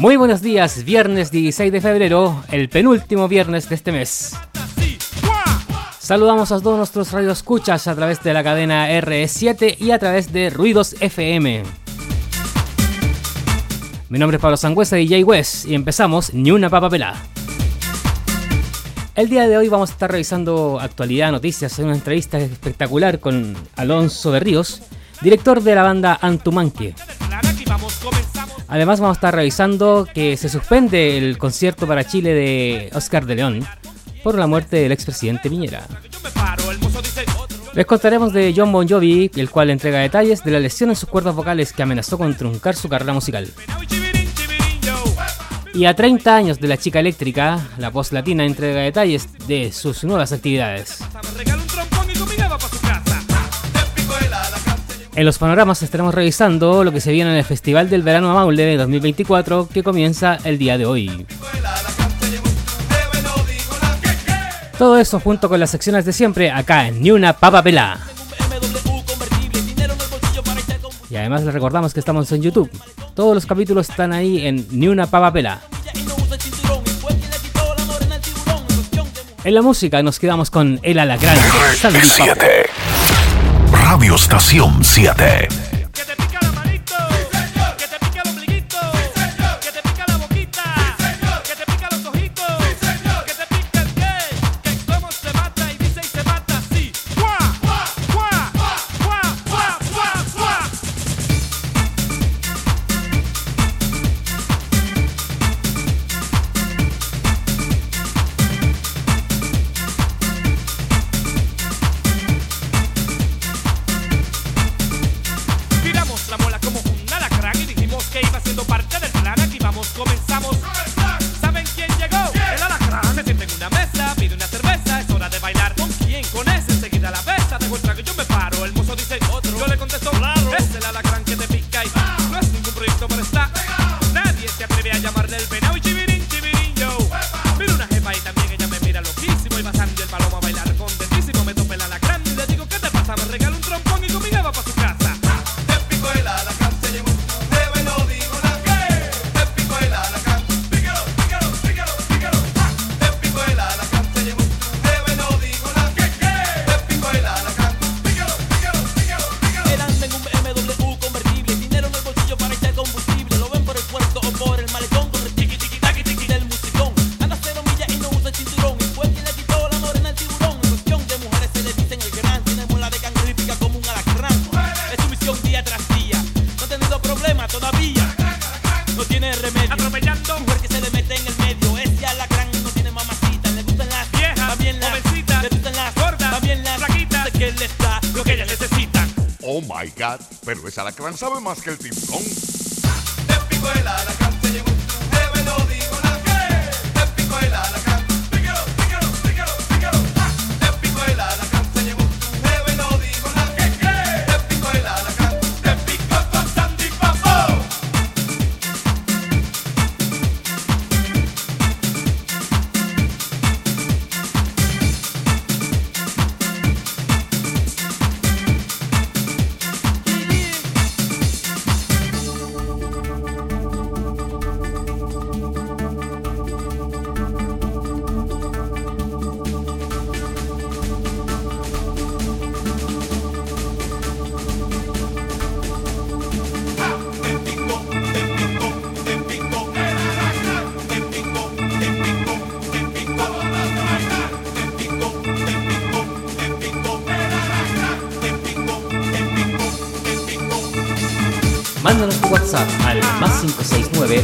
Muy buenos días, viernes 16 de febrero, el penúltimo viernes de este mes. Saludamos a todos nuestros radioescuchas a través de la cadena RE7 y a través de Ruidos FM. Mi nombre es Pablo Sangüesa de DJ West y empezamos Ni una papa pelá. El día de hoy vamos a estar revisando actualidad, noticias, en una entrevista espectacular con Alonso de Ríos, director de la banda Antumanque. Además vamos a estar revisando que se suspende el concierto para Chile de Oscar de León por la muerte del expresidente Piñera. Les contaremos de John Bon Jovi, el cual entrega detalles de la lesión en sus cuerdas vocales que amenazó con truncar su carrera musical. Y a 30 años de la chica eléctrica, la voz latina entrega detalles de sus nuevas actividades. En los panoramas estaremos revisando lo que se viene en el Festival del Verano a Maule 2024 que comienza el día de hoy. Todo eso junto con las secciones de siempre acá en Ni una papa pelá. Y además les recordamos que estamos en YouTube. Todos los capítulos están ahí en Ni una papa pelá. En de la música nos quedamos con El Alacrán de. 7 Radio Estación 7 ese alacrán sabe más que el tiburón. Tu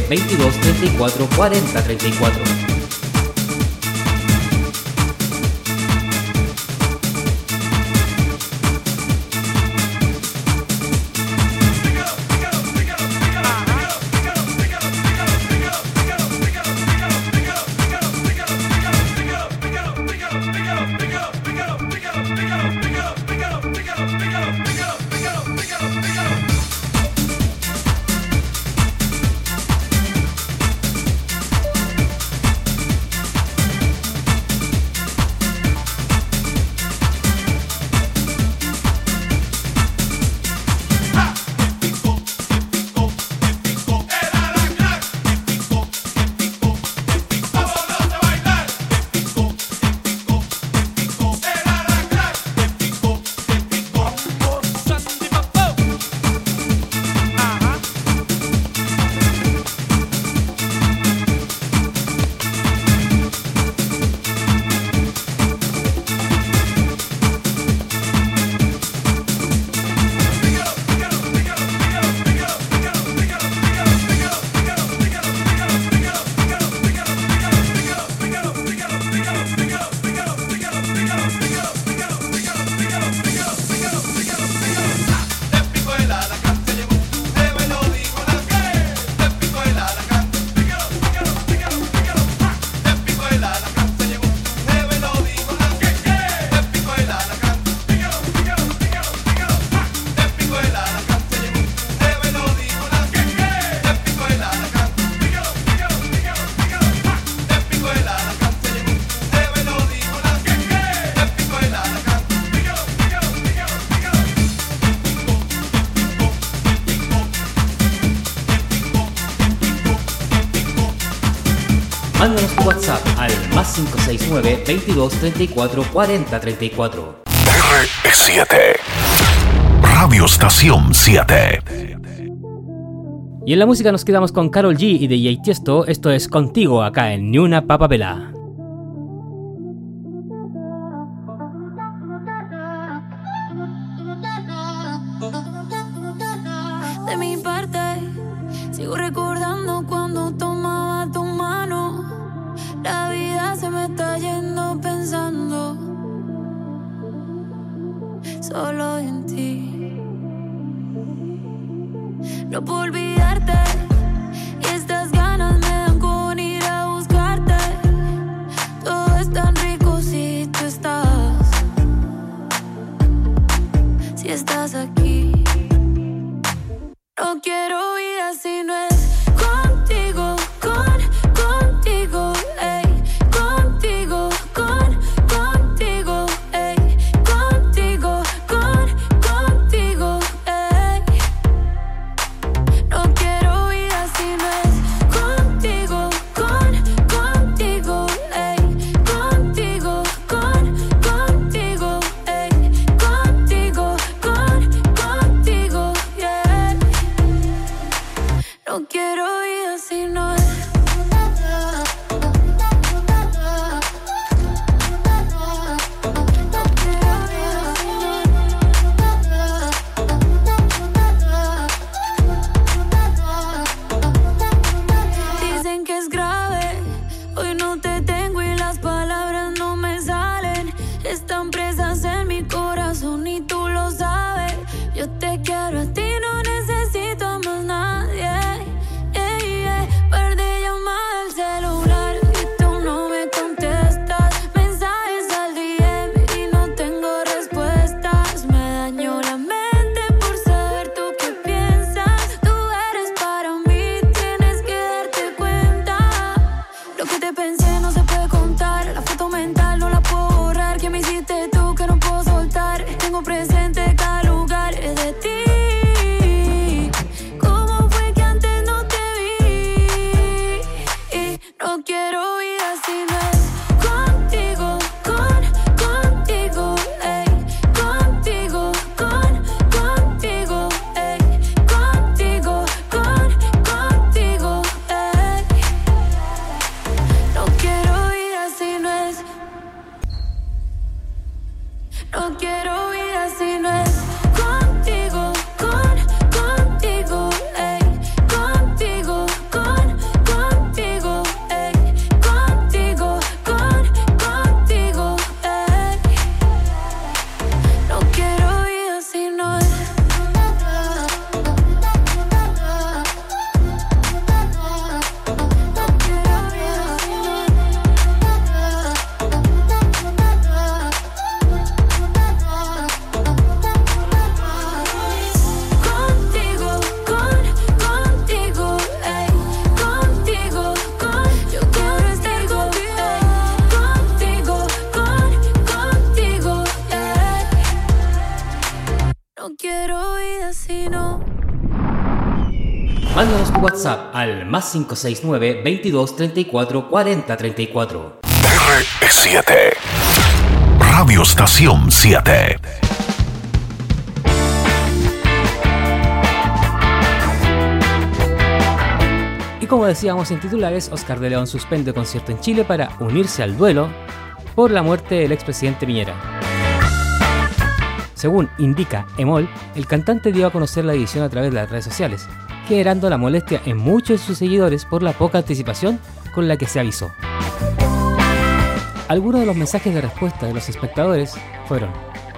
22 34 40 34. 569 22 34 40 34. R7. Radio Estación 7. Y en la música nos quedamos con Carol G y DJ Tiesto. Esto es Contigo acá en Ni una papapela. De No puedo olvidarte no quiero vida 569 22 34 40 34. R7. Radio Estación 7. Y como decíamos en titulares, Oscar de León suspende concierto en Chile para unirse al duelo por la muerte del expresidente Piñera. Según indica Emol, el cantante dio a conocer la edición a través de las redes sociales, generando la molestia en muchos de sus seguidores por la poca anticipación con la que se avisó. Algunos de los mensajes de respuesta de los espectadores fueron,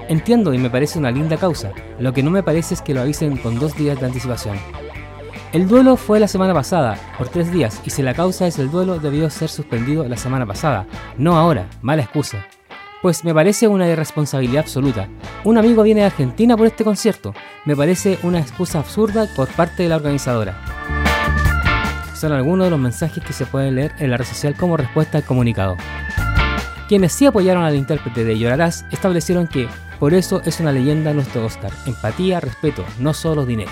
entiendo y me parece una linda causa, lo que no me parece es que lo avisen con dos días de anticipación. El duelo fue la semana pasada, por tres días, y si la causa es el duelo, debió ser suspendido la semana pasada, no ahora, mala excusa. Pues me parece una irresponsabilidad absoluta. Un amigo viene de Argentina por este concierto, me parece una excusa absurda por parte de la organizadora. Son algunos de los mensajes que se pueden leer en la red social como respuesta al comunicado. Quienes sí apoyaron al intérprete de Llorarás establecieron que por eso es una leyenda nuestro Oscar, empatía, respeto, no solo dinero.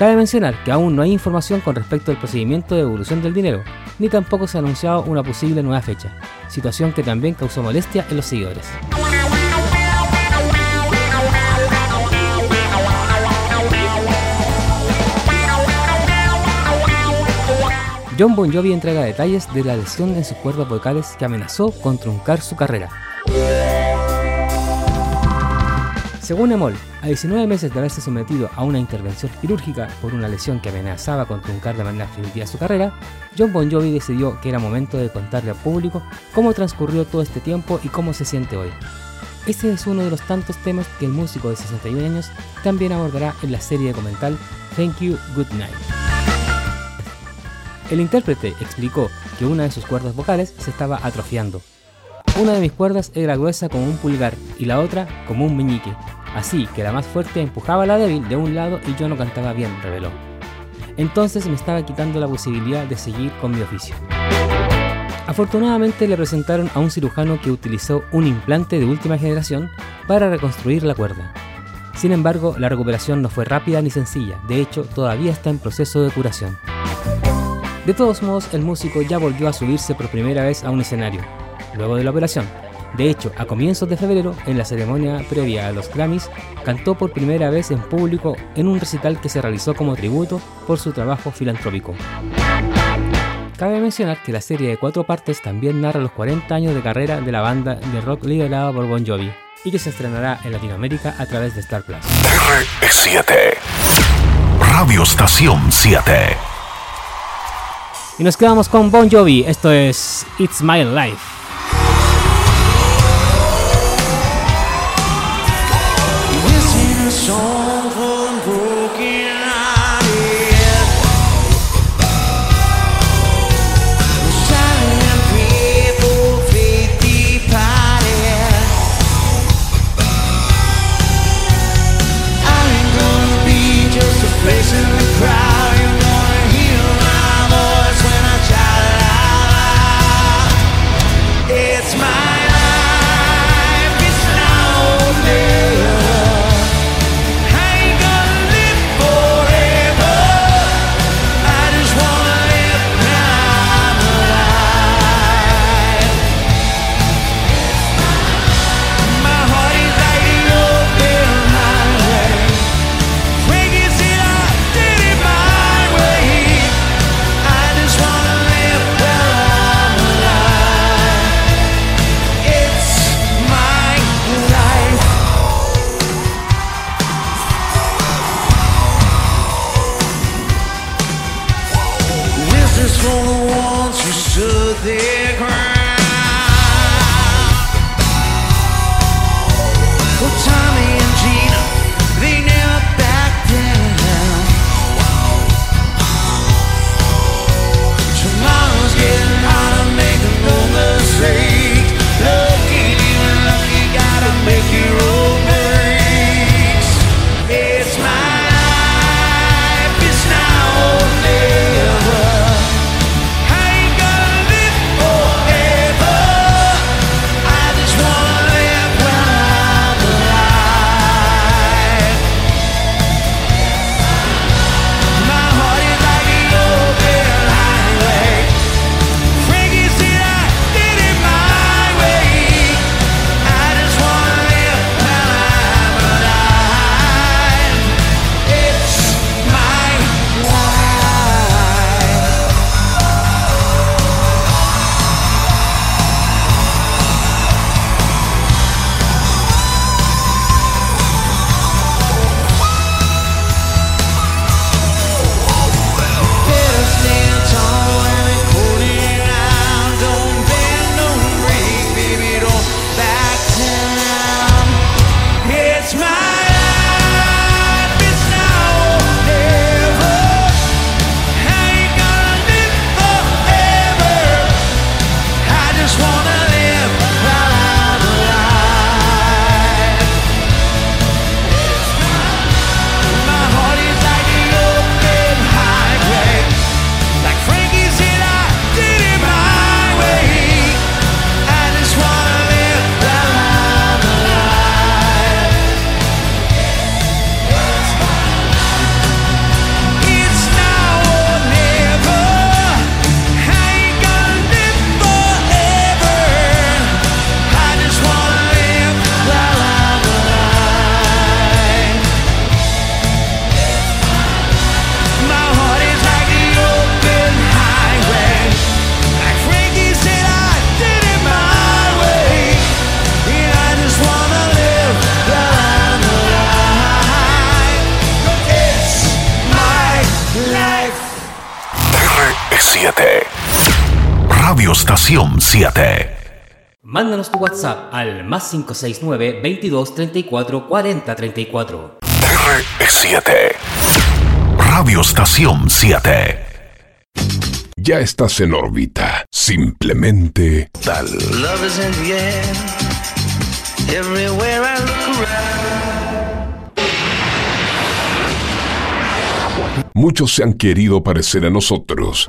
Cabe mencionar que aún no hay información con respecto al procedimiento de devolución del dinero, ni tampoco se ha anunciado una posible nueva fecha, situación que también causó molestia en los seguidores. John Bon Jovi entrega detalles de la lesión en sus cuerdas vocales que amenazó con truncar su carrera. Según Emol, a 19 meses de haberse sometido a una intervención quirúrgica por una lesión que amenazaba con truncar de manera definitiva su carrera, John Bon Jovi decidió que era momento de contarle al público cómo transcurrió todo este tiempo y cómo se siente hoy. Este es uno de los tantos temas que el músico de 61 años también abordará en la serie documental Thank You, Good Night. El intérprete explicó que una de sus cuerdas vocales se estaba atrofiando. Una de mis cuerdas era gruesa como un pulgar y la otra como un meñique, así que la más fuerte empujaba a la débil de un lado y yo no cantaba bien, reveló. Entonces me estaba quitando la posibilidad de seguir con mi oficio. Afortunadamente le presentaron a un cirujano que utilizó un implante de última generación para reconstruir la cuerda. Sin embargo, la recuperación no fue rápida ni sencilla, de hecho todavía está en proceso de curación. De todos modos, el músico ya volvió a subirse por primera vez a un escenario, luego de la operación. De hecho, a comienzos de febrero, en la ceremonia previa a los Grammys, cantó por primera vez en público en un recital que se realizó como tributo por su trabajo filantrópico. Cabe mencionar que la serie de cuatro partes también narra los 40 años de carrera de la banda de rock liderada por Bon Jovi y que se estrenará en Latinoamérica a través de Star Plus. R7 Radio Estación 7 Y nos quedamos con Bon Jovi, esto es It's My Life. Estación 7. Mándanos tu WhatsApp al más 569 22 34 40 34. R7. Radio Estación 7. Ya estás en órbita. Simplemente tal. Love is in the air. Everywhere I look around. Muchos se han querido parecer a nosotros.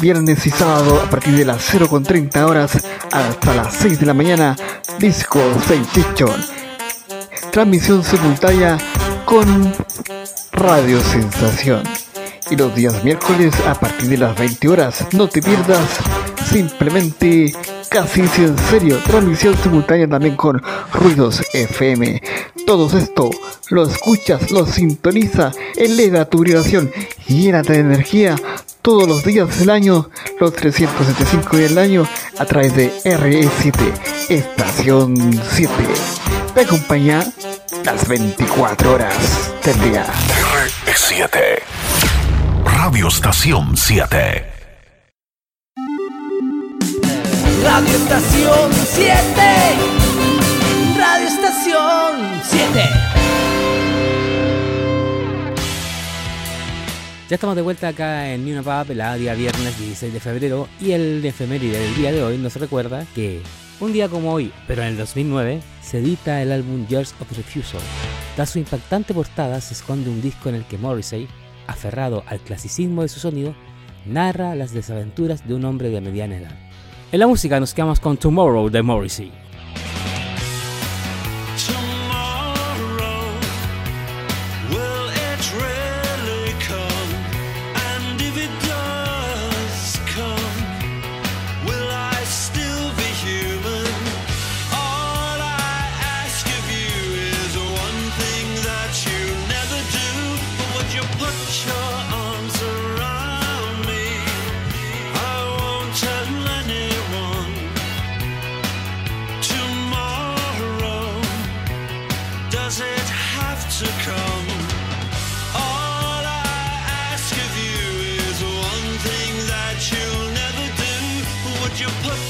viernes y sábado, a partir de las 0.30 horas hasta las 6 de la mañana, Disco Sensation. Transmisión simultánea con Radio Sensación. Y los días miércoles a partir de las 20 horas, no te pierdas simplemente casi en serio, transmisión simultánea también con Ruidos FM. Todo esto lo escuchas, lo sintoniza, eleva tu vibración, llénate de energía todos los días del año, los 375 días del año, a través de RE7, Estación 7. Te acompaña las 24 horas del día. R7. Radio Estación 7. Radio Estación 7. Radio Estación 7. Ya estamos de vuelta acá en Nuna Pub, el día viernes 16 de febrero, y el efeméride del día de hoy nos recuerda que un día como hoy, pero en el 2009, se edita el álbum Years of Refusal. Tras su impactante portada se esconde un disco en el que Morrissey, aferrado al clasicismo de su sonido, narra las desaventuras de un hombre de mediana edad. En la música nos quedamos con Tomorrow de Morrissey. Put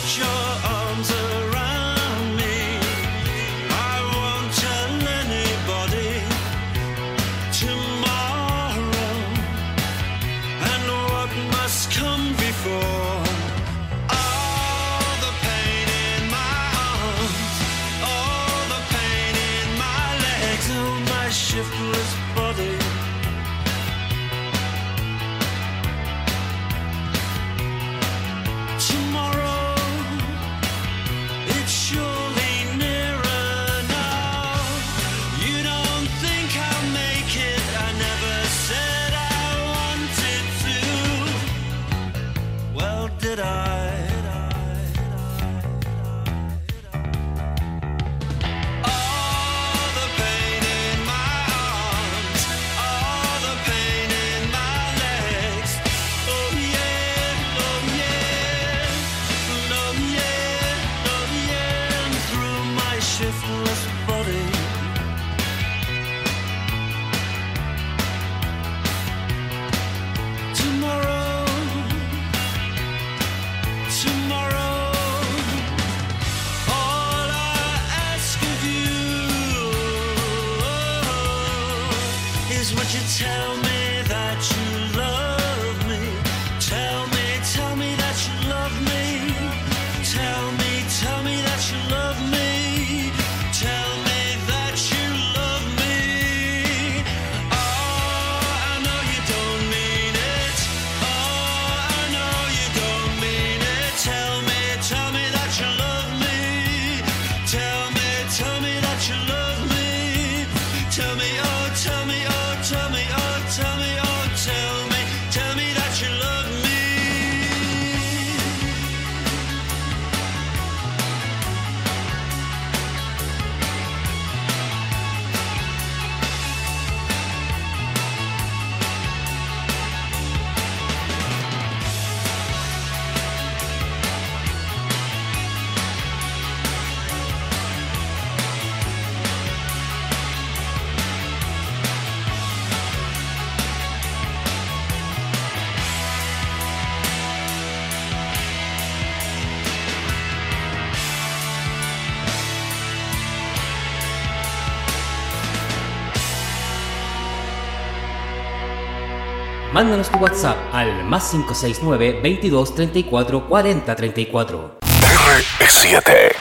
Mándanos tu WhatsApp al más 569 22 34 40 34. R7.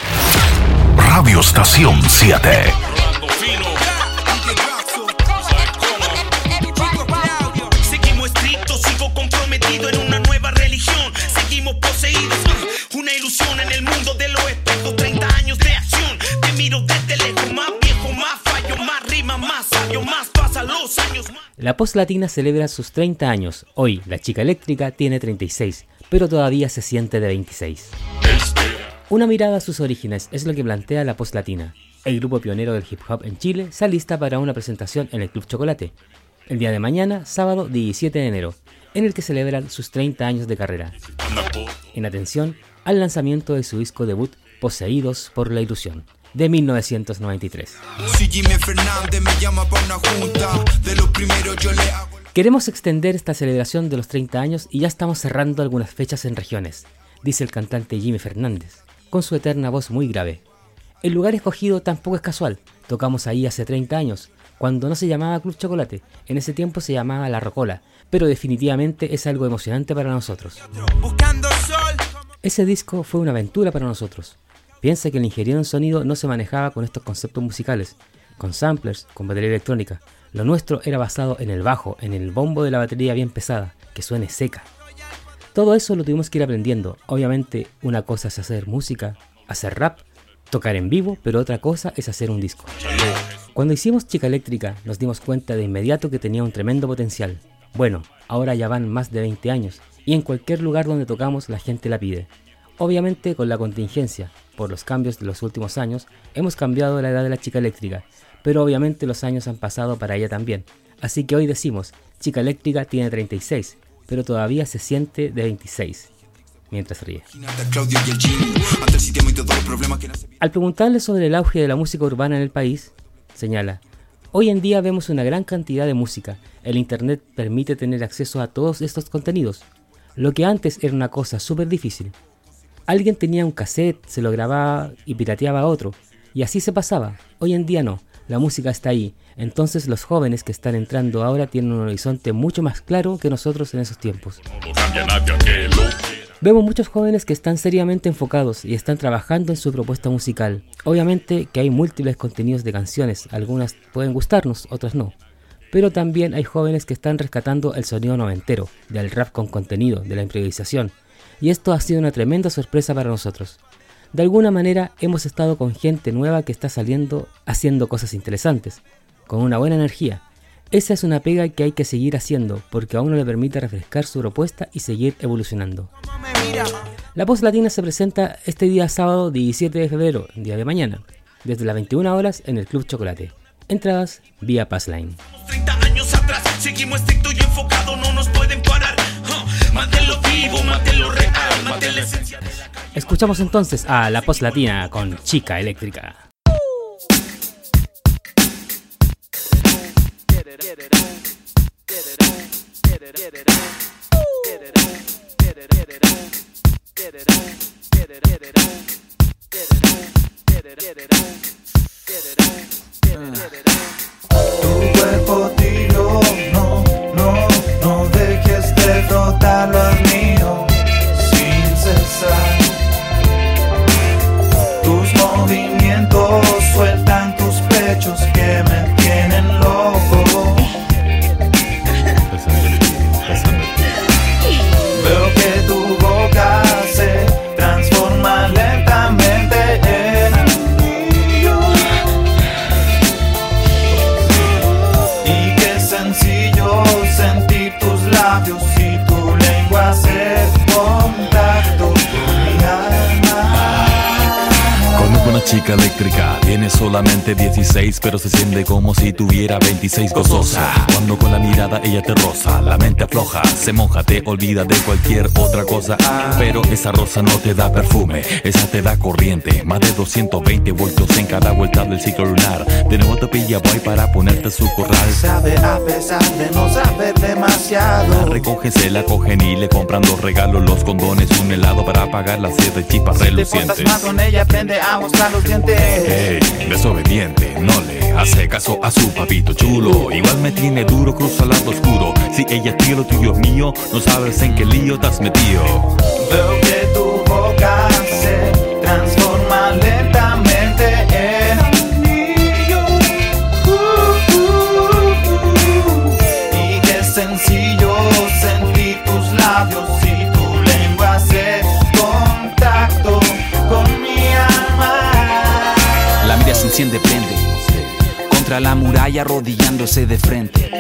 Radio Estación 7. Seguimos estrictos, sigo comprometido en una nueva religión. Seguimos poseídos, una ilusión en el mundo de los espejos. 30 años de acción, te miro desde pasan los años. Más... La Post Latina celebra sus 30 años. Hoy, la chica eléctrica tiene 36, pero todavía se siente de 26. Una mirada a sus orígenes es lo que plantea la Post Latina. El grupo pionero del hip hop en Chile se alista para una presentación en el Club Chocolate, el día de mañana, sábado 17 de enero, en el que celebran sus 30 años de carrera. En atención al lanzamiento de su disco debut Poseídos por la Ilusión, de 1993. Si Jimmy Fernández me llama para una junta, de lo primero yo le hago. Queremos extender esta celebración de los 30 años y ya estamos cerrando algunas fechas en regiones, dice el cantante Jimmy Fernández, con su eterna voz muy grave. El lugar escogido tampoco es casual, tocamos ahí hace 30 años, cuando no se llamaba Club Chocolate, en ese tiempo se llamaba La Rocola, pero definitivamente es algo emocionante para nosotros. Ese disco fue una aventura para nosotros. Piensa que el ingeniero en sonido no se manejaba con estos conceptos musicales, con samplers, con batería electrónica. Lo nuestro era basado en el bajo, en el bombo de la batería bien pesada, que suene seca. Todo eso lo tuvimos que ir aprendiendo. Obviamente, una cosa es hacer música, hacer rap, tocar en vivo, pero otra cosa es hacer un disco. Cuando hicimos Chica Eléctrica, nos dimos cuenta de inmediato que tenía un tremendo potencial. Bueno, ahora ya van más de 20 años y en cualquier lugar donde tocamos la gente la pide. Obviamente con la contingencia, por los cambios de los últimos años, hemos cambiado la edad de la chica eléctrica, pero obviamente los años han pasado para ella también. Así que hoy decimos, chica eléctrica tiene 36, pero todavía se siente de 26, mientras ríe. Al preguntarle sobre el auge de la música urbana en el país, señala, hoy en día vemos una gran cantidad de música. El Internet permite tener acceso a todos estos contenidos, lo que antes era una cosa súper difícil. Alguien tenía un cassette, se lo grababa y pirateaba a otro, y así se pasaba. Hoy en día no, la música está ahí, entonces los jóvenes que están entrando ahora tienen un horizonte mucho más claro que nosotros en esos tiempos. Vemos muchos jóvenes que están seriamente enfocados y están trabajando en su propuesta musical. Obviamente que hay múltiples contenidos de canciones, algunas pueden gustarnos, otras no. Pero también hay jóvenes que están rescatando el sonido noventero, del rap con contenido, de la improvisación. Y esto ha sido una tremenda sorpresa para nosotros. De alguna manera hemos estado con gente nueva que está saliendo haciendo cosas interesantes, con una buena energía. Esa es una pega que hay que seguir haciendo porque a uno le permite refrescar su propuesta y seguir evolucionando. La Post Latina se presenta este día sábado 17 de febrero, día de mañana, desde las 21 horas en el Club Chocolate. Entradas vía Passline. 30 años atrás, seguimos estricto y Manténlo vivo, manténlo real, mantén la esencia de la Escuchamos entonces a La Post Latina con Chica Eléctrica. Tu cuerpo tiro, tus Eléctrica, tiene solamente 16, pero se siente como si tuviera 26 gozosa. Cuando con la mirada ella te roza, la mente afloja, se moja, te olvida de cualquier otra cosa. Pero esa rosa no te da perfume, esa te da corriente. Más de 220 voltios en cada vuelta del ciclo lunar. De nuevo te pilla boy para ponerte su corral. Sabe a pesar de no saber La demasiado. recogen, se la cogen y le compran los regalos, los condones, un helado para pagar las siete chispas Si te portas relucientes. mal con ella, aprende a mostrar los dientes. Ey, desobediente, no le hace caso a su papito chulo. Igual me tiene duro, cruza al lado oscuro. Si ella es lo tuyo es mío, no sabes en qué lío estás metido. Veo que tu boca se transforma Contra la muralla arrodillándose de frente.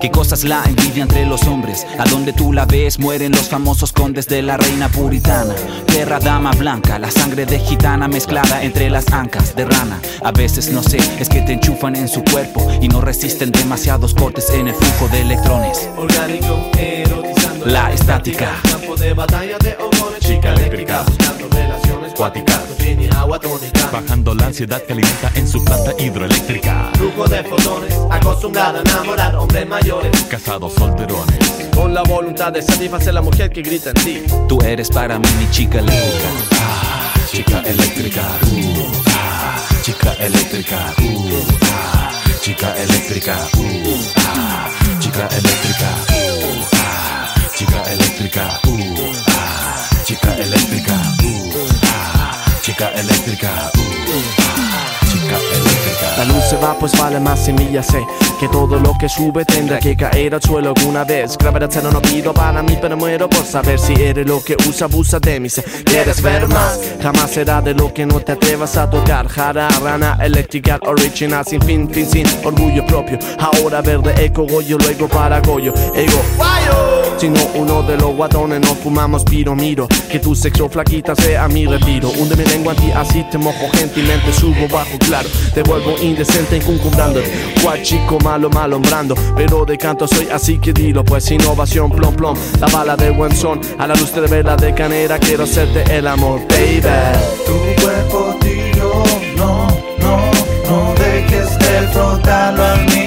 Qué cosas la envidia entre los hombres. A donde tú la ves mueren los famosos condes de la reina puritana. Perra dama blanca, la sangre de gitana mezclada entre las ancas de rana. A veces no sé, es que te enchufan en su cuerpo y no resisten demasiados cortes en el flujo de electrones. Orgánico, erotizando La estática. Campo de batalla de chica eléctrica, cuáticas, agua tónica. Bajando la ansiedad que alimenta en su planta hidroeléctrica. Flujo de fotones, acostumbrada a enamorar hombres mayores. Casados solterones. Con la voluntad de satisfacer la mujer que grita en ti. Tú eres para mí mi chica eléctrica. Ah, chica eléctrica. Uh, ah, chica eléctrica. Uh, ah, chica eléctrica. Uh, ah, chica eléctrica. Uh, ah, chica eléctrica. Uh, ah, chica eléctrica. Uh, ah, chica eléctrica. Uh, ah, eléctrica. La luz se va, pues vale más semilla sé que todo lo que sube tendrá que caer al suelo alguna vez. Gravedad cero no pido para mí, pero muero por saber si eres lo que usa, abusa de mí. Si quieres ver más, jamás será de lo que no te atrevas a tocar. Jara, rana, electrical, original, sin fin, fin, sin orgullo propio. Ahora verde, eco, goyo, luego para goyo, ego. Si no uno de los guatones no fumamos piro, miro que tu sexo flaquita sea mi retiro. Hunde mi lengua en ti, así te mojo gentilmente, subo bajo, claro. Te vuelvo indecente, incumbrándote. Cual chico malo, malombrando. Pero de canto soy así que dilo, pues innovación, plom, plom. La bala de buen son, a la luz de vela de canera, quiero hacerte el amor, baby. Tu cuerpo tiro, no, no, no dejes de frotarlo al mío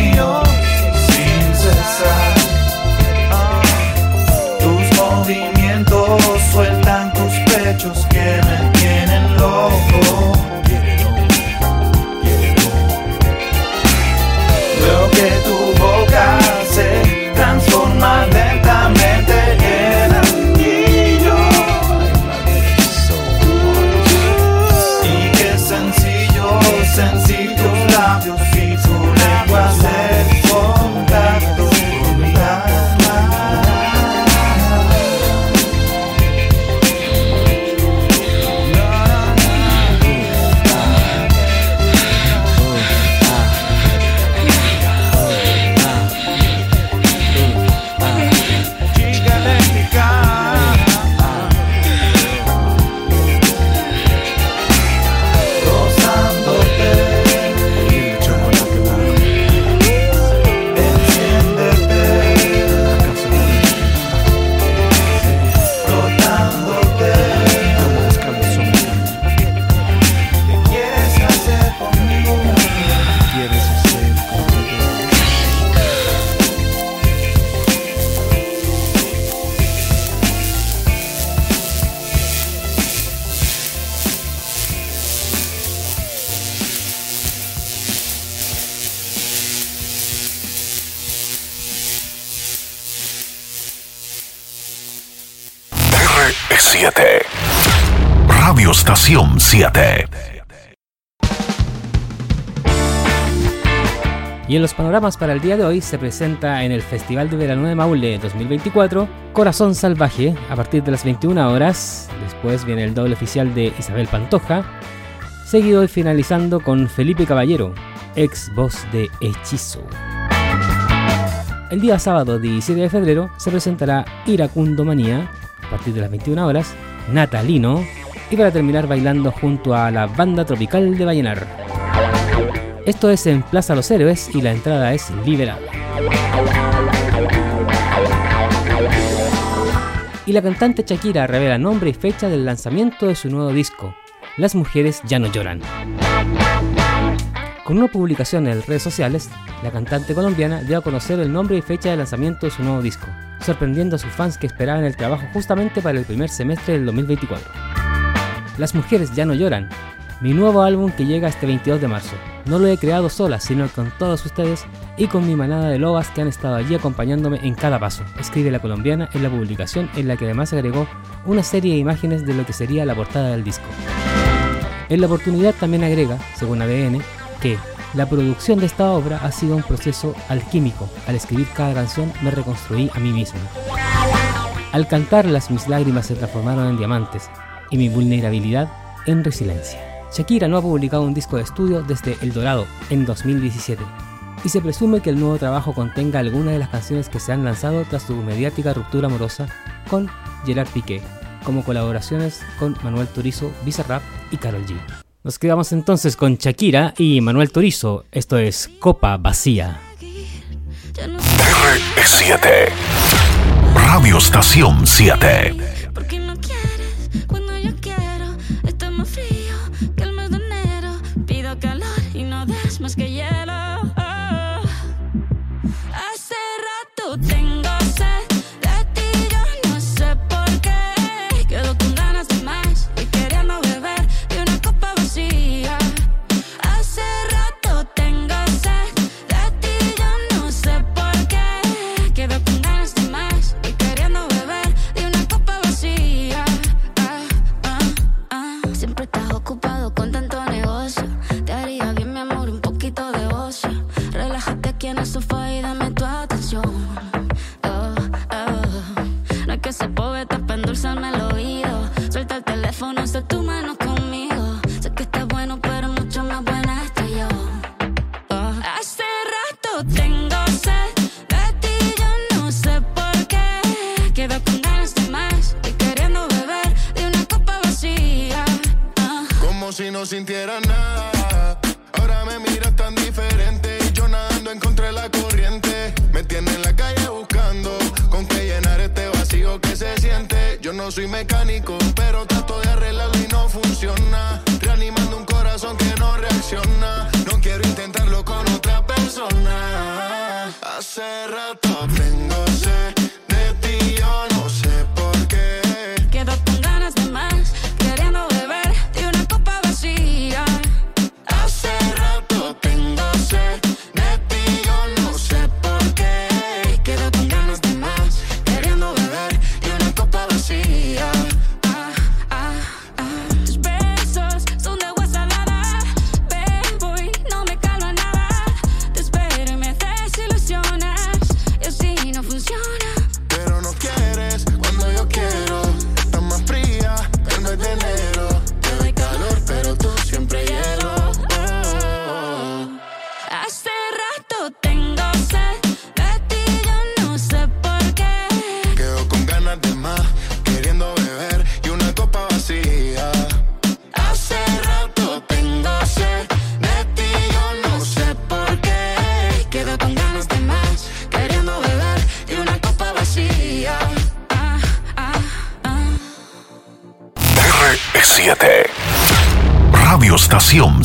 panoramas para el día de hoy se presenta en el Festival de Verano de Maule 2024 Corazón Salvaje a partir de las 21 horas. Después viene el doble oficial de Isabel Pantoja, seguido y finalizando con Felipe Caballero, ex voz de Hechizo. El día sábado 17 de febrero se presentará Iracundo Manía a partir de las 21 horas, Natalino y para terminar bailando junto a la banda tropical de Vallenar. Esto es en Plaza Los Héroes y la entrada es liberada. Y la cantante Shakira revela nombre y fecha del lanzamiento de su nuevo disco, Las mujeres ya no lloran. Con una publicación en redes sociales, la cantante colombiana dio a conocer el nombre y fecha de lanzamiento de su nuevo disco, sorprendiendo a sus fans que esperaban el trabajo justamente para el primer semestre del 2024. Las mujeres ya no lloran mi nuevo álbum que llega este 22 de marzo. No lo he creado sola, sino con todos ustedes y con mi manada de lobas que han estado allí acompañándome en cada paso, escribe la colombiana en la publicación en la que además agregó una serie de imágenes de lo que sería la portada del disco. En la oportunidad también agrega, según ABN, que la producción de esta obra ha sido un proceso alquímico. Al escribir cada canción me reconstruí a mí mismo. Al cantarlas mis lágrimas se transformaron en diamantes y mi vulnerabilidad en resiliencia. Shakira no ha publicado un disco de estudio desde El Dorado en 2017 y se presume que el nuevo trabajo contenga algunas de las canciones que se han lanzado tras su mediática ruptura amorosa con Gerard Piqué, como colaboraciones con Manuel Turizo, Bizarrap y Karol G. Nos quedamos entonces con Shakira y Manuel Turizo. Esto es Copa Vacía. R7 Radio Estación 7 más que hielo. Que se poeta para endulzarme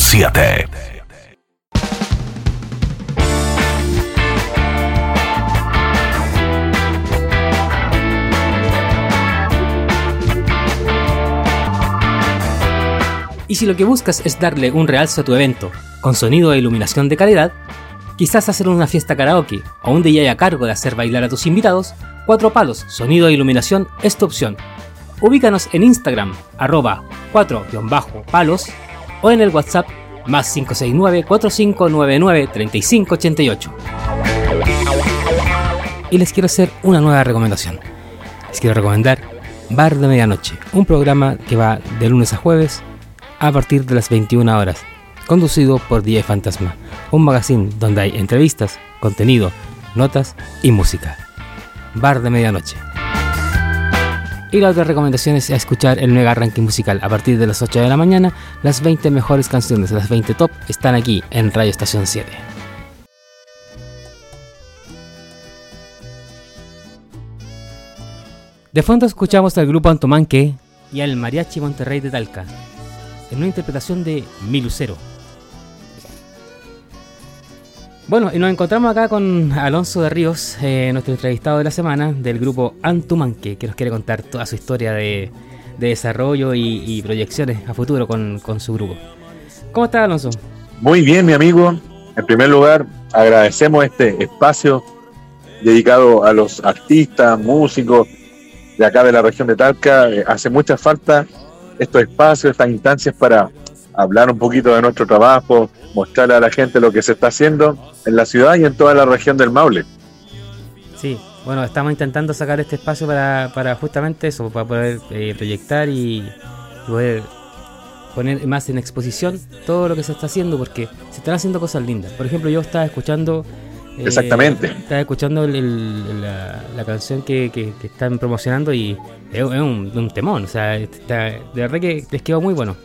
7 Y si lo que buscas es darle un realce a tu evento, con sonido e iluminación de calidad, quizás hacer una fiesta karaoke o un DJ a cargo de hacer bailar a tus invitados, Cuatro Palos, Sonido e Iluminación es tu opción. Ubícanos en Instagram, arroba 4-palos o en el WhatsApp más 569-4599-3588. Y les quiero hacer una nueva recomendación. Les quiero recomendar Bar de Medianoche, un programa que va de lunes a jueves a partir de las 21 horas, conducido por DJ Fantasma, un magazine donde hay entrevistas, contenido, notas y música. Bar de Medianoche. Y la otra recomendación es escuchar el mega ranking musical a partir de las 8 de la mañana. Las 20 mejores canciones, las 20 top, están aquí en Radio Estación 7. De fondo escuchamos al grupo Antomanque y al Mariachi Monterrey de Talca, en una interpretación de Mi Lucero. Bueno, y nos encontramos acá con Alonso de Ríos, eh, nuestro entrevistado de la semana del grupo Antumanque, que nos quiere contar toda su historia de, de desarrollo y, y proyecciones a futuro con, con su grupo. ¿Cómo estás, Alonso? Muy bien, mi amigo. En primer lugar, agradecemos este espacio dedicado a los artistas, músicos de acá de la región de Talca. Eh, hace mucha falta estos espacios, estas instancias para hablar un poquito de nuestro trabajo, mostrarle a la gente lo que se está haciendo en la ciudad y en toda la región del Maule. Sí, bueno, estamos intentando sacar este espacio para, para justamente eso, para poder eh, proyectar y poder poner más en exposición todo lo que se está haciendo, porque se están haciendo cosas lindas. Por ejemplo, yo estaba escuchando... eh, Exactamente. Estaba escuchando el- el- la, la canción que, que- que están promocionando y es, un, un temón, o sea, está- de verdad que les quedó muy bueno.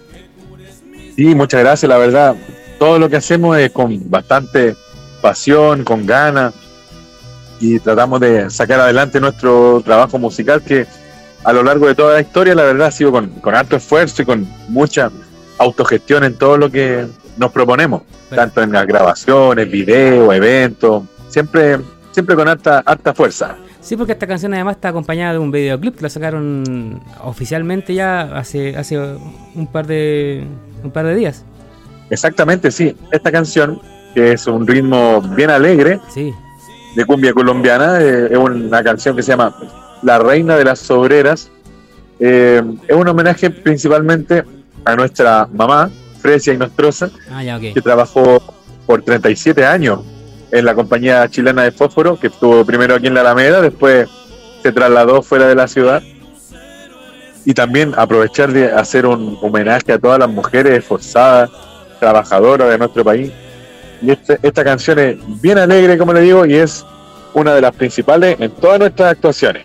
Sí, muchas gracias, la verdad. Todo lo que hacemos es con bastante pasión, con ganas y tratamos de sacar adelante nuestro trabajo musical que a lo largo de toda la historia, la verdad, ha sido con, con harto esfuerzo y con mucha autogestión en todo lo que nos proponemos, tanto en las grabaciones, videos, eventos, siempre, siempre con harta, harta fuerza. Sí, porque esta canción además está acompañada de un videoclip que la sacaron oficialmente ya hace, hace un par de un par de días. Exactamente, sí. Esta canción, que es un ritmo bien alegre, Sí. de cumbia colombiana, eh, es una canción que se llama La Reina de las Obreras. Eh, es un homenaje principalmente a nuestra mamá, Fresia y Nostrosa, Ah, ya, que trabajó por 37 años en la compañía chilena de fósforo, que estuvo primero aquí en la Alameda, después se trasladó fuera de la ciudad. Y también aprovechar de hacer un homenaje a todas las mujeres esforzadas, trabajadoras de nuestro país. Y este- esta canción es bien alegre, como le digo, y es una de las principales en todas nuestras actuaciones.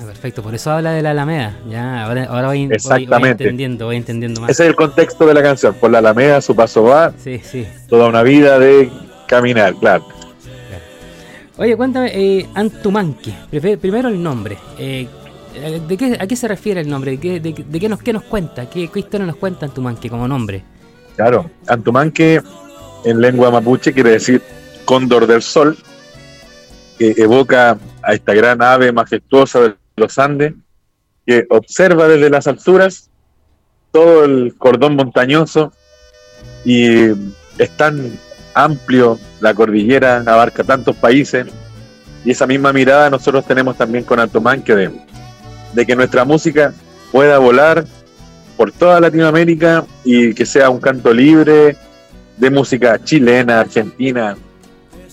Ah, perfecto, por eso habla de la Alameda. Ya, ahora, ahora voy, voy- voy Exactamente. entendiendo, voy entendiendo más. Ese es el contexto de la canción. Por la Alameda, su paso va, Sí, sí. toda una vida de caminar, claro. Oye, cuéntame, eh, Antumanque. Prife- Primero el nombre. Eh, ¿de qué, ¿A qué se refiere el nombre? ¿De qué, de, de qué nos, qué nos cuenta? ¿Qué, qué historia nos cuenta Antumanque como nombre? Claro, Antumanque en lengua mapuche quiere decir cóndor del sol, que evoca a esta gran ave majestuosa de los Andes, que observa desde las alturas todo el cordón montañoso y es tan amplio, la cordillera abarca tantos países y esa misma mirada nosotros tenemos también con Antumanque de, de que nuestra música pueda volar por toda Latinoamérica y que sea un canto libre de música chilena, argentina.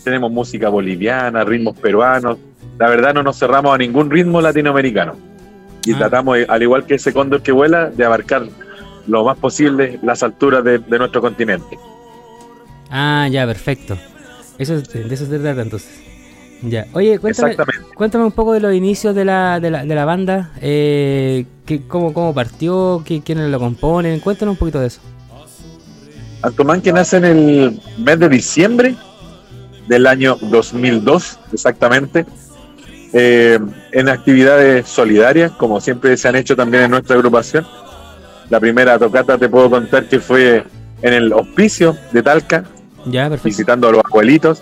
Tenemos música boliviana, ritmos peruanos. La verdad no nos cerramos a ningún ritmo latinoamericano. Y Ah. tratamos, eh, al igual que ese cóndor que vuela, de abarcar lo más posible las alturas de, de nuestro continente. Ah, ya, perfecto. Eso, es- de eso se trata entonces. Ya. Oye, cuéntame, cuéntame un poco de los inicios de la, de la, de la banda. Eh, qué- cómo, ¿Cómo partió? ¿Qué, ¿Quiénes lo componen? Cuéntanos un poquito de eso. Antomán que nace en el mes de diciembre del año 2002, exactamente, eh, en actividades solidarias, como siempre se han hecho también en nuestra agrupación. La primera tocata te puedo contar que fue en el hospicio de Talca, Ya, perfecto. visitando a los abuelitos,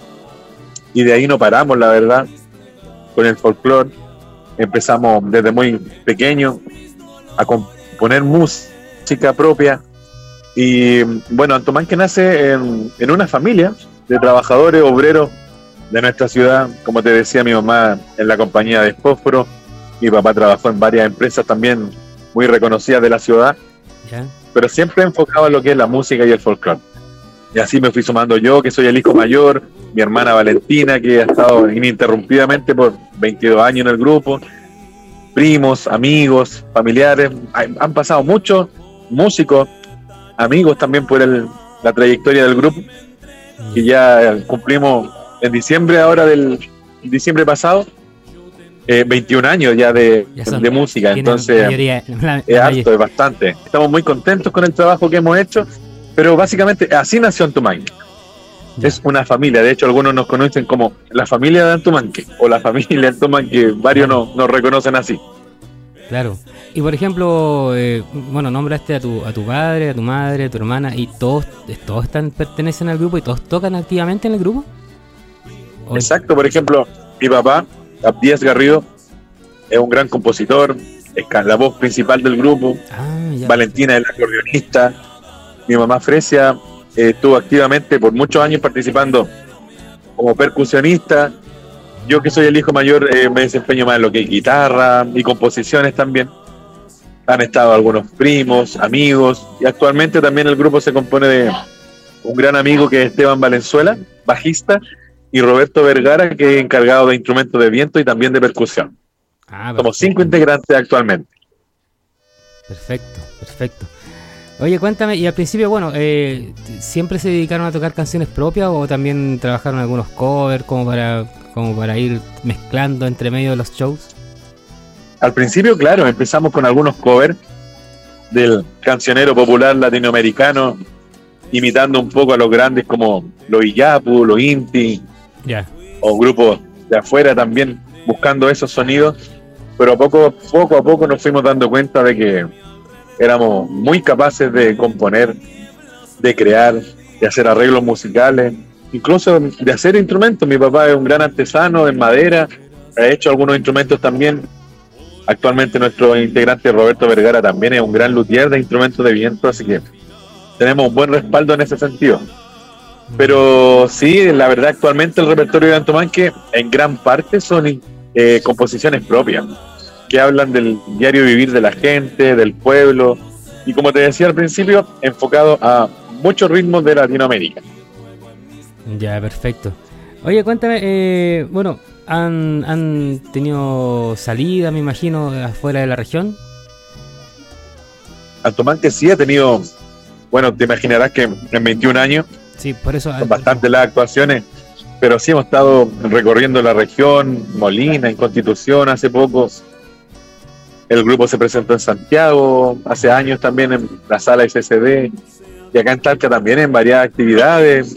y de ahí no paramos, la verdad, con el folclore. Empezamos desde muy pequeño a componer música propia. Y bueno, Antomán que nace en, en una familia de trabajadores obreros de nuestra ciudad. Como te decía, mi mamá en la compañía de Fósforo, mi papá trabajó en varias empresas también muy reconocidas de la ciudad, Ya. pero siempre enfocado en lo que es la música y el folclore. Y así me fui sumando yo, que soy el hijo mayor, mi hermana Valentina, que ha estado ininterrumpidamente por 22 años en el grupo, primos, amigos, familiares, han pasado muchos músicos, amigos también por el- la trayectoria del grupo, que ya cumplimos en diciembre ahora del diciembre pasado, eh, 21 años ya de, Ya son- de música, entonces mayoría- la- es harto, es bastante. Estamos muy contentos con el trabajo que hemos hecho, pero básicamente así nació Antumanque. Es una familia, de hecho algunos nos conocen como la familia de Antumanque o la familia Antumanque, varios no- nos reconocen así. Claro. Y por ejemplo, eh, bueno, nombraste a tu, a tu padre, a tu madre, a tu hermana, y todos, todos están, pertenecen al grupo y todos tocan activamente en el grupo. ¿O- Exacto, por ejemplo, mi papá, Abdías Garrido, es un gran compositor, es la voz principal del grupo, Ah. Valentina es la acordeonista, Mi mamá Fresia eh, estuvo activamente por muchos años participando como percusionista. Yo que soy el hijo mayor eh, me desempeño más en lo que es guitarra y composiciones también. Han estado algunos primos, amigos y actualmente también el grupo se compone de un gran amigo que es Esteban Valenzuela, bajista, y Roberto Vergara que es encargado de instrumentos de viento y también de percusión. Ah, Somos cinco integrantes actualmente. Perfecto, perfecto. Oye, cuéntame, y al principio, bueno, eh, ¿siempre se dedicaron a tocar canciones propias o también trabajaron algunos covers como para, como para ir mezclando entre medio de los shows? Al principio, claro, empezamos con algunos covers del cancionero popular latinoamericano, imitando un poco a los grandes como los Iyapu, los Inti, Ya. o grupos de afuera también, buscando esos sonidos. Pero poco, poco a poco nos fuimos dando cuenta de que éramos muy capaces de componer, de crear, de hacer arreglos musicales, incluso de hacer instrumentos. Mi papá es un gran artesano en madera, ha hecho algunos instrumentos también. Actualmente nuestro integrante Roberto Vergara también es un gran luthier de instrumentos de viento, así que tenemos un buen respaldo en ese sentido. Pero sí, la verdad actualmente el repertorio de Antomán que en gran parte son eh, composiciones propias, que hablan del diario vivir de la gente, del pueblo, y como te decía al principio, enfocado a muchos ritmos de Latinoamérica. Ya, perfecto. Oye, cuéntame, eh, bueno, ¿han, ¿han tenido salida, me imagino, afuera de la región? Antomán que sí ha tenido, bueno, te imaginarás que en 21 años Sí, por eso. son bastantes las actuaciones, pero sí hemos estado recorriendo la región, Molina, en Constitución hace poco. El grupo se presentó en Santiago hace años también en la sala SSD y acá en Talca también en varias actividades.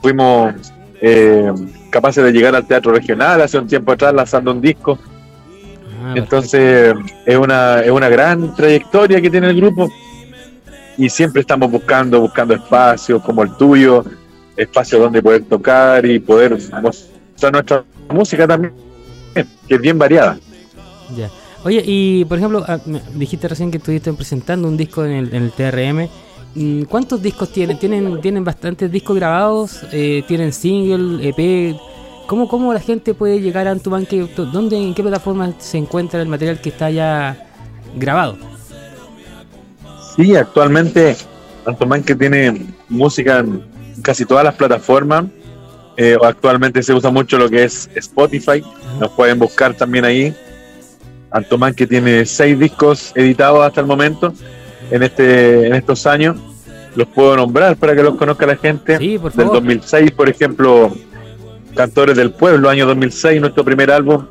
Fuimos eh, capaces de llegar al teatro regional hace un tiempo atrás lanzando un disco. Entonces es una, es una gran trayectoria que tiene el grupo y siempre estamos buscando, buscando espacios como el tuyo, espacios donde poder tocar y poder mostrar nuestra música también, que es bien variada. Ya. Oye, y por ejemplo, ah, dijiste recién que estuviste presentando un disco en el, en el TRM. Mm, ¿Cuántos discos tienen? ¿Tienen, tienen bastantes discos grabados? Eh, ¿Tienen single, EP? ¿Cómo, ¿Cómo la gente puede llegar a Antuman? ¿Qué- ¿Dónde, en qué plataforma se encuentra el material que está ya grabado? Sí, actualmente Antomán que tiene música en casi todas las plataformas. eh, actualmente se usa mucho lo que es Spotify. Nos pueden buscar también ahí. Antomán que tiene seis discos editados hasta el momento en este en estos años. Los puedo nombrar para que los conozca la gente. por Del favor. 2006, por ejemplo, Cantores del Pueblo, año 2006, nuestro primer álbum.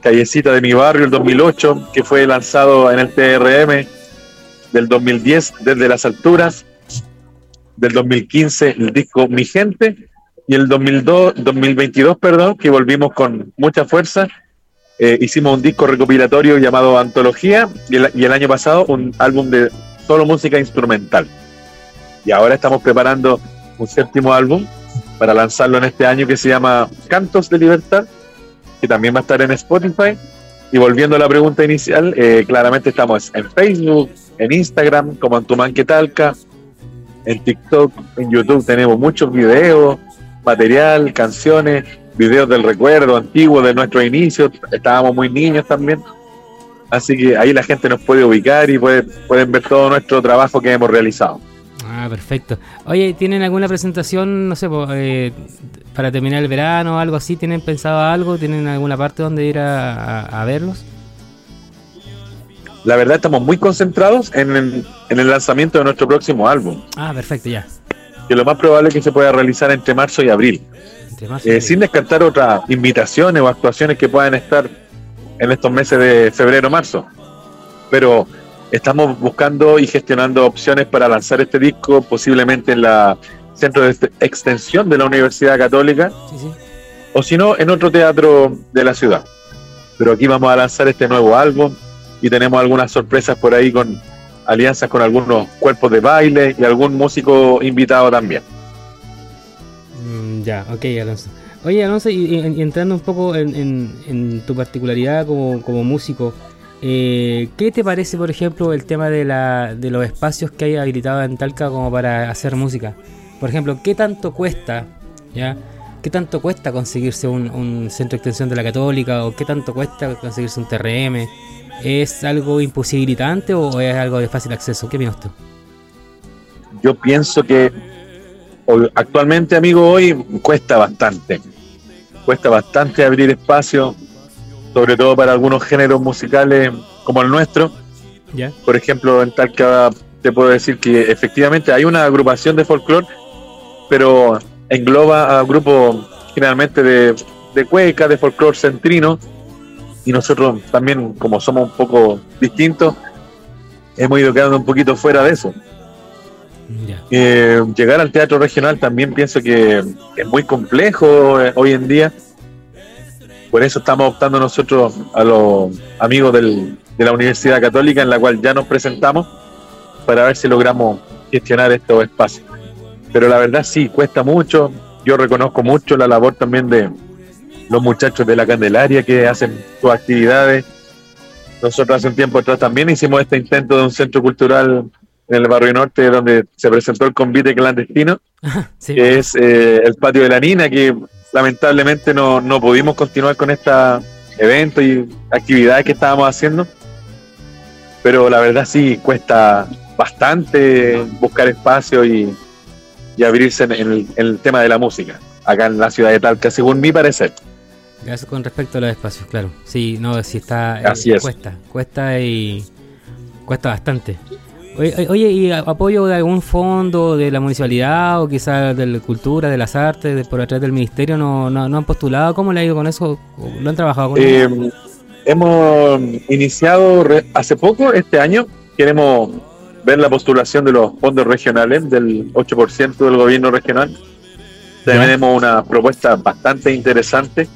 Callecita de mi barrio, el 2008, que fue lanzado en el TRM del 2010 desde las alturas, del 2015 el disco Mi Gente y el 2002, 2022, perdón, que volvimos con mucha fuerza. Eh, hicimos un disco recopilatorio llamado Antología y el, año pasado un álbum de solo música instrumental. Y ahora estamos preparando un séptimo álbum para lanzarlo en este año que se llama Cantos de Libertad, que también va a estar en Spotify. Y volviendo a la pregunta inicial, eh, claramente estamos en Facebook, en Instagram, como Antumán que Talca, en TikTok, en YouTube tenemos muchos videos, material, canciones, videos del recuerdo antiguo de nuestros inicios, estábamos muy niños también. Así que ahí la gente nos puede ubicar y puede, pueden ver todo nuestro trabajo que hemos realizado. Ah, perfecto. Oye, ¿tienen alguna presentación, no sé, eh, para terminar el verano o algo así? ¿Tienen pensado algo? ¿Tienen alguna parte donde ir a, a- a verlos? La verdad estamos muy concentrados en el, en el lanzamiento de nuestro próximo álbum, Ah, perfecto, ya. que lo más probable es que se pueda realizar entre marzo y abril. Eh, sin descartar otras invitaciones o actuaciones que puedan estar en estos meses de febrero marzo. Pero estamos buscando y gestionando opciones para lanzar este disco posiblemente en la centro de extensión de la Universidad Católica o si no en otro teatro de la ciudad. Pero aquí vamos a lanzar este nuevo álbum y tenemos algunas sorpresas por ahí con alianzas con algunos cuerpos de baile y algún músico invitado también. Ya, ok, Alonso. Oye, Alonso, y, entrando un poco en, tu particularidad como, músico, Eh, ¿Qué te parece, por ejemplo, el tema de, los espacios que hay habilitados en Talca como para hacer música? Por ejemplo, ¿qué tanto cuesta? ¿Qué tanto cuesta conseguirse un, centro de extensión de la Católica o qué tanto cuesta conseguirse un TRM? ¿Es algo imposibilitante o es algo de fácil acceso? ¿Qué opinas tú? Yo pienso que actualmente, amigo, hoy cuesta bastante. Cuesta bastante abrir espacio, sobre todo para algunos géneros musicales como el nuestro. Por ejemplo, en Talca te puedo decir que efectivamente hay una agrupación de folclore, pero engloba a grupos generalmente de, de cueca, de folclore centrino, y nosotros también, como somos un poco distintos, hemos ido quedando un poquito fuera de eso. Eh, llegar al teatro regional también pienso que es muy complejo eh, hoy en día. Por eso estamos optando nosotros a los amigos de la Universidad Católica, en la cual ya nos presentamos, para ver si logramos gestionar estos espacios. Pero la verdad sí, cuesta mucho. Yo reconozco mucho la labor también de los muchachos de la Candelaria que hacen sus actividades. Nosotros hace un tiempo atrás también hicimos este intento de un centro cultural en el barrio norte donde se presentó el convite clandestino, que es eh, el patio de la Nina, que lamentablemente no, no pudimos continuar con este evento y actividades que estábamos haciendo. Pero la verdad sí, cuesta bastante buscar espacio y, y abrirse en el, en el tema de la música, acá en la ciudad de Talca, según mi parecer. Eso con respecto a los espacios, claro. Sí, no, sí está. eh, Así es. Cuesta, cuesta y. Cuesta bastante. Oye, ¿y apoyo de algún fondo de la municipalidad o quizás de la cultura, de las artes, de por atrás del ministerio, no, no, no han postulado? ¿Cómo le ha ido con eso? ¿O ¿Lo han trabajado con Eh, eso? hemos iniciado hace poco, este año, queremos ver la postulación de los fondos regionales del 8% del gobierno regional. Tenemos una propuesta bastante interesante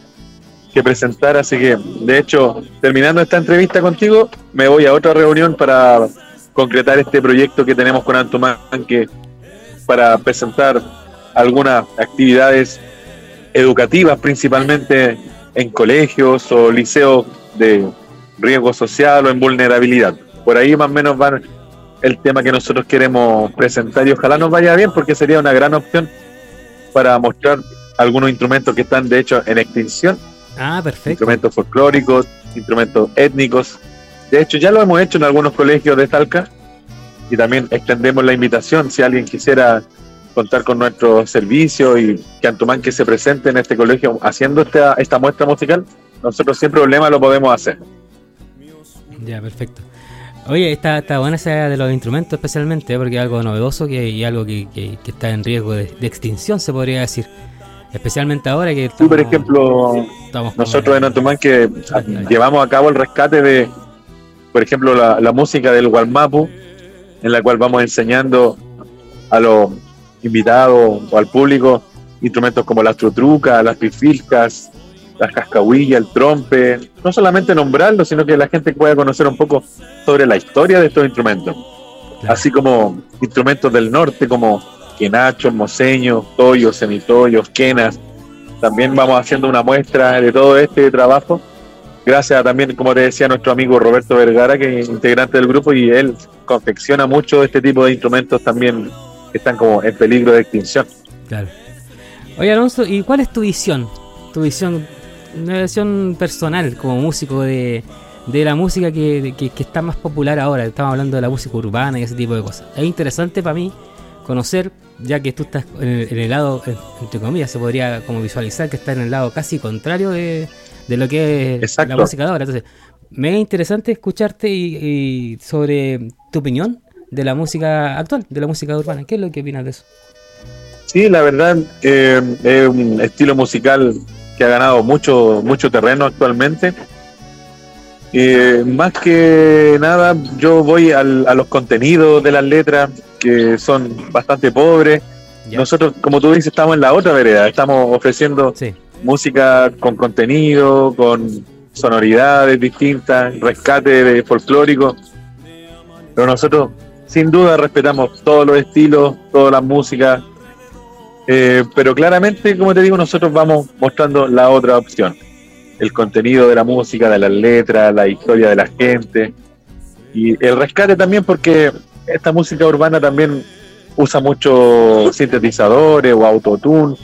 que presentar, así que de hecho, terminando esta entrevista contigo, me voy a otra reunión para concretar este proyecto que tenemos con Antumán, que para presentar algunas actividades educativas, principalmente en colegios o liceos de riesgo social o en vulnerabilidad. Por ahí más o menos va el tema que nosotros queremos presentar y ojalá nos vaya bien porque sería una gran opción para mostrar algunos instrumentos que están de hecho en extinción, Ah, perfecto. instrumentos folclóricos, instrumentos étnicos. De hecho ya lo hemos hecho en algunos colegios de Talca y también extendemos la invitación si alguien quisiera contar con nuestro servicio y que Antumán que se presente en este colegio haciendo esta, esta muestra musical, nosotros sin problema lo podemos hacer. Ya, perfecto. Oye, está, está buena esa idea de los instrumentos especialmente, ¿eh? porque es algo novedoso que, y algo que, que- que está en riesgo de, de extinción, se podría decir. Especialmente ahora que por estamos- ejemplo, estamos con- nosotros en Antumán que llevamos a cabo el rescate de, por ejemplo, la, la música del Gualmapu, en la cual vamos enseñando a los invitados o al público instrumentos como las trutrucas, las pifilcas, las cascahuillas, el trompe, no solamente nombrarlos, sino que la gente pueda conocer un poco sobre la historia de estos instrumentos, así como instrumentos del norte como quenachos, moseños, toyos, semitoyos, quenas. También vamos haciendo una muestra de todo este trabajo, gracias también, como te decía, nuestro amigo Roberto Vergara, que es integrante del grupo, y él confecciona mucho este tipo de instrumentos también que están como en peligro de extinción. Claro. Oye, Alonso, ¿y cuál es tu visión? Tu visión, una visión personal como músico de, de la música que, que- está más popular ahora. Estamos hablando de la música urbana y ese tipo de cosas. Es interesante para mí conocer, ya que tú estás en el, en el lado, en- entre comillas, se podría como visualizar que está en el lado casi contrario de, de lo que es Exacto. la música de ahora. Entonces, me es interesante escucharte y, y sobre tu opinión de la música actual, de la música urbana. ¿Qué es lo que opinas de eso? Sí, la verdad eh, es un estilo musical que ha ganado mucho, mucho terreno actualmente. Eh, más que nada, yo voy al- a los contenidos de las letras que son bastante pobres. Nosotros, como tú dices, estamos en la otra vereda, estamos ofreciendo música con contenido, con sonoridades distintas, rescate de folclórico. Pero nosotros, sin duda, respetamos todos los estilos, todas las músicas, eh, pero claramente, como te digo, nosotros vamos mostrando la otra opción. el contenido de la música, de las letras, la historia de la gente. Y el rescate también porque esta música urbana también usa muchos sintetizadores o autotune,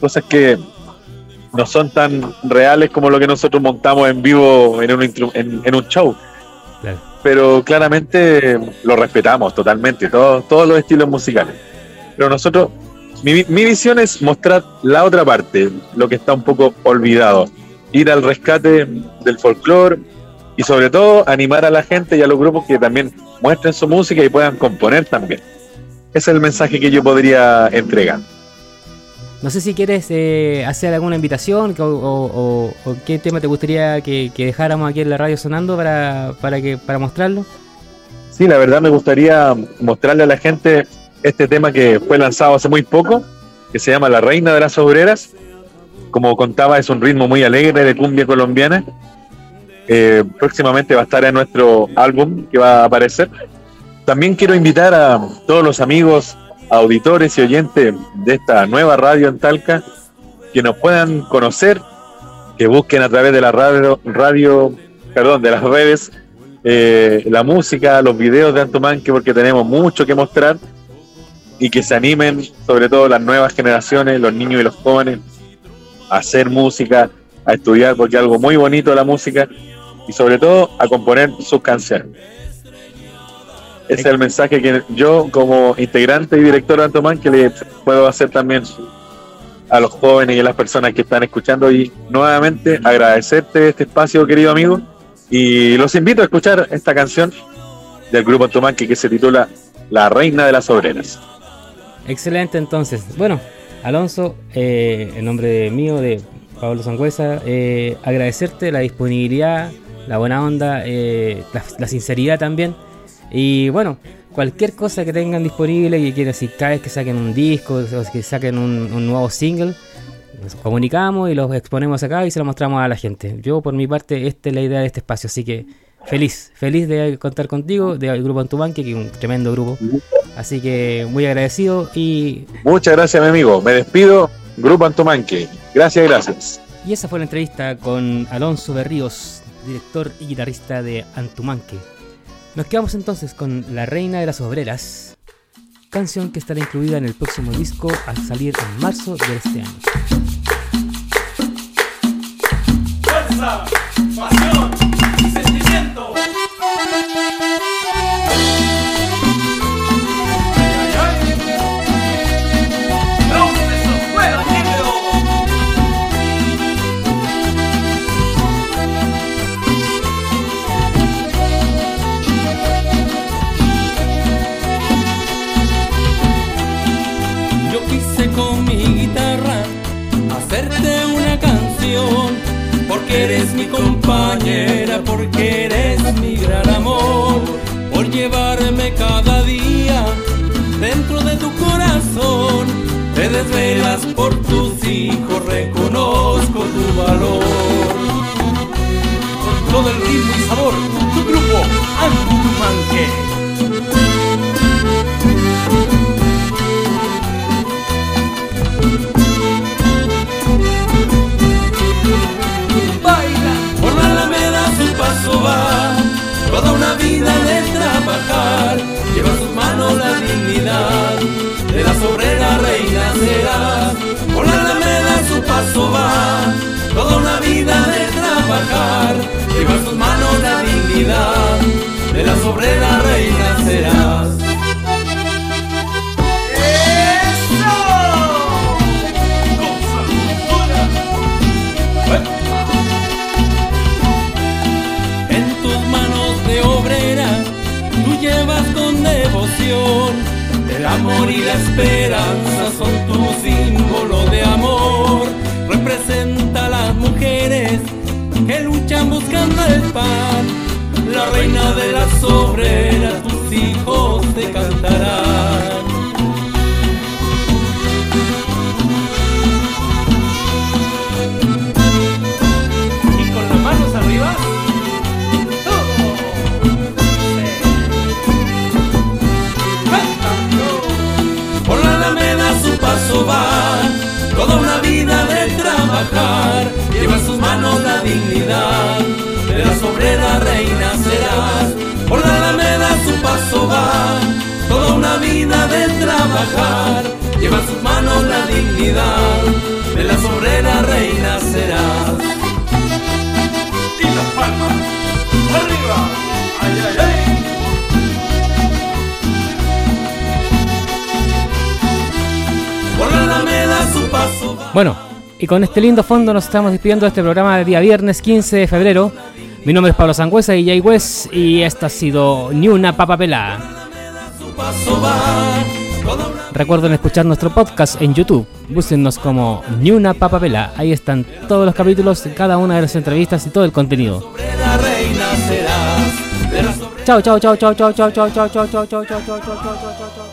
cosas que no son tan reales como lo que nosotros montamos en vivo en un, en, en un show. Claro. Pero claramente lo respetamos totalmente, todos, todos los estilos musicales. Pero nosotros, mi, mi visión es mostrar la otra parte, lo que está un poco olvidado. Ir al rescate del folclore y sobre todo animar a la gente y a los grupos que también muestren su música y puedan componer también. Ese es el mensaje que yo podría entregar. No sé si quieres eh, hacer alguna invitación o, qué tema te gustaría que, que dejáramos aquí en la radio sonando para, para, que, para mostrarlo. Sí, la verdad me gustaría mostrarle a la gente este tema que fue lanzado hace muy poco, que se llama La Reina de las Obreras. Como contaba, es un ritmo muy alegre de cumbia colombiana. Eh, próximamente va a estar en nuestro álbum que va a aparecer. También quiero invitar a todos los amigos, auditores y oyentes de esta nueva radio en Talca que nos puedan conocer, que busquen a través de la radio, radio perdón, de las redes eh, la música, los videos de Antomanque, porque tenemos mucho que mostrar y que se animen, sobre todo las nuevas generaciones, los niños y los jóvenes, a hacer música, a estudiar, porque algo muy bonito la música y sobre todo a componer sus canciones. Ese es el mensaje que yo como integrante y director de Antomanque le puedo hacer también a los jóvenes y a las personas que están escuchando y nuevamente agradecerte este espacio, querido amigo, y los invito a escuchar esta canción del grupo Antomanque que se titula La Reina de las Obreras. Excelente, entonces. Bueno, Alonso, eh, en nombre mío, de Pablo Sangüesa, eh, agradecerte la disponibilidad, la buena onda, eh, la sinceridad también. Y bueno, cualquier cosa que tengan disponible, que quieran, si cada vez que saquen un disco, o que saquen un, un nuevo single, nos comunicamos y los exponemos acá y se lo mostramos a la gente. Yo, por mi parte, esta es la idea de este espacio, así que feliz, feliz de contar contigo, del grupo Antubanque, que es un tremendo grupo. Así que muy agradecido y, Muchas gracias, mi amigo. Me despido, Grupo Antomanque. Gracias, gracias. y esa fue la entrevista con Alonso Berríos, director y guitarrista de Antumanque. Nos quedamos entonces con La Reina de las Obreras, canción que estará incluida en el próximo disco al salir en marzo de este año. Porque eres mi gran amor, por llevarme cada día dentro de tu corazón. Te desvelas por tus hijos, reconozco tu valor. Con todo el ritmo y sabor, tu grupo Antumanque. Vida de trabajar. Lleva en sus manos la dignidad de las obreras reina será. Por la alameda su paso va toda una vida de trabajar. Lleva en sus manos la dignidad de las obreras reina serás El amor y la esperanza son tu símbolo de amor. Representa a las mujeres que luchan buscando el pan. La reina de las obreras, tus hijos te cantarán. toda una vida de trabajar, lleva en sus manos la dignidad, de la sobrera reina serás, por la alameda su paso va, toda una vida de trabajar, lleva en sus manos la dignidad, de la sobrera reina serás. Bueno, y con este lindo fondo nos estamos despidiendo de este programa del día viernes 15 de febrero. Mi nombre es Pablo Sangüesa y Jay West y esta ha sido Ni una Recuerden escuchar nuestro podcast en YouTube. Búsquennos como Ni una. Ahí están todos los capítulos, cada una de las entrevistas y todo el contenido. De chao, chao, chao, chao, chao, chao, chao, chao, chao, chao, chao, chao, chao, chao, chao, chao.